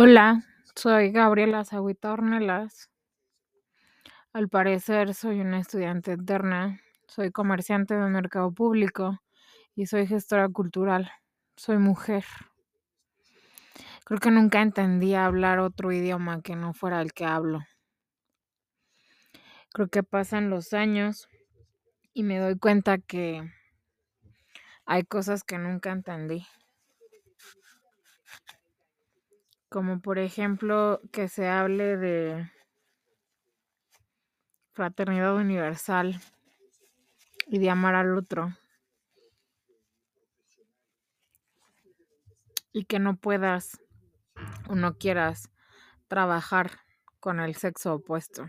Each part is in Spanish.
Hola, soy Gabriela Zagüita Ornelas. Al parecer soy una estudiante eterna, soy comerciante de mercado público y soy gestora cultural. Soy mujer. Creo que nunca entendí hablar otro idioma que no fuera el que hablo. Creo que pasan los años y me doy cuenta que hay cosas que nunca entendí. Como por ejemplo que se hable de fraternidad universal y de amar al otro. Y que no puedas o no quieras trabajar con el sexo opuesto.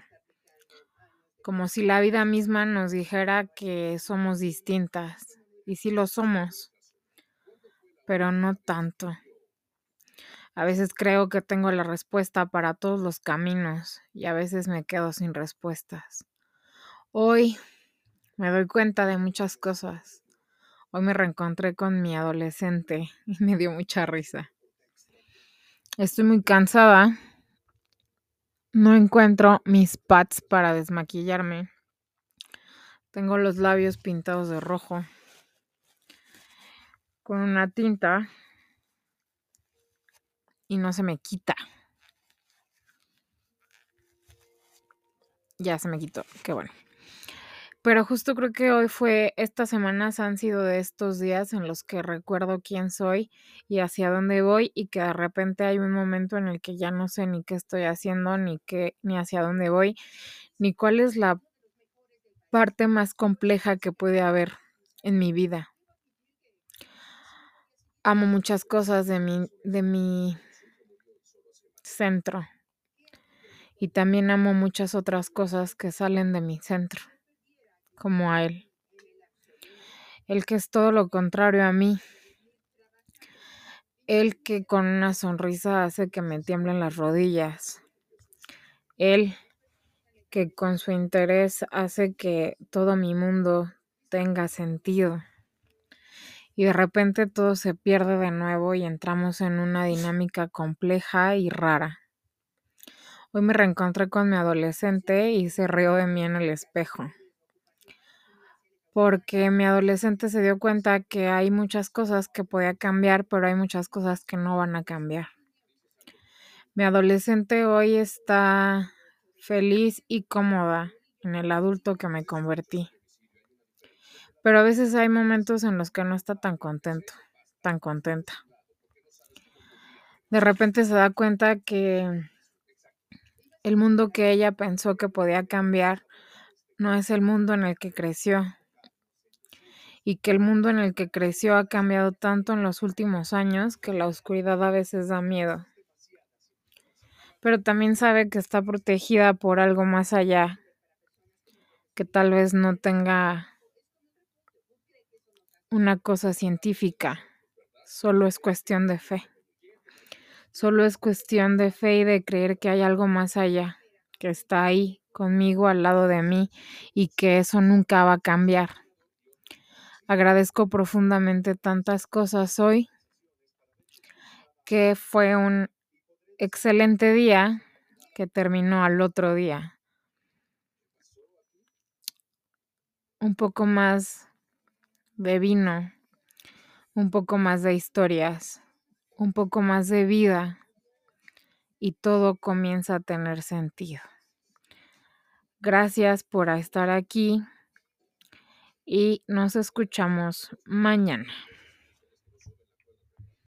Como si la vida misma nos dijera que somos distintas. Y sí lo somos, pero no tanto. A veces creo que tengo la respuesta para todos los caminos y a veces me quedo sin respuestas. Hoy me doy cuenta de muchas cosas. Hoy me reencontré con mi adolescente y me dio mucha risa. Estoy muy cansada. No encuentro mis pads para desmaquillarme. Tengo los labios pintados de rojo con una tinta y no se me quita. Ya se me quitó, qué bueno. Pero justo creo que hoy fue, estas semanas han sido de estos días en los que recuerdo quién soy y hacia dónde voy y que de repente hay un momento en el que ya no sé ni qué estoy haciendo, ni qué, ni hacia dónde voy, ni cuál es la parte más compleja que puede haber en mi vida. Amo muchas cosas de mi, de mi centro. Y también amo muchas otras cosas que salen de mi centro, como a él. El que es todo lo contrario a mí. El que con una sonrisa hace que me tiemblen las rodillas. Él que con su interés hace que todo mi mundo tenga sentido. Y de repente todo se pierde de nuevo y entramos en una dinámica compleja y rara. Hoy me reencontré con mi adolescente y se rió de mí en el espejo. Porque mi adolescente se dio cuenta que hay muchas cosas que podía cambiar, pero hay muchas cosas que no van a cambiar. Mi adolescente hoy está feliz y cómoda en el adulto que me convertí. Pero a veces hay momentos en los que no está tan contento, tan contenta. De repente se da cuenta que el mundo que ella pensó que podía cambiar no es el mundo en el que creció. Y que el mundo en el que creció ha cambiado tanto en los últimos años que la oscuridad a veces da miedo. Pero también sabe que está protegida por algo más allá, que tal vez no tenga una cosa científica, solo es cuestión de fe. Solo es cuestión de fe y de creer que hay algo más allá, que está ahí conmigo al lado de mí y que eso nunca va a cambiar. Agradezco profundamente tantas cosas hoy, que fue un excelente día que terminó al otro día. Un poco más de vino, un poco más de historias un poco más de vida y todo comienza a tener sentido. Gracias por estar aquí y nos escuchamos mañana.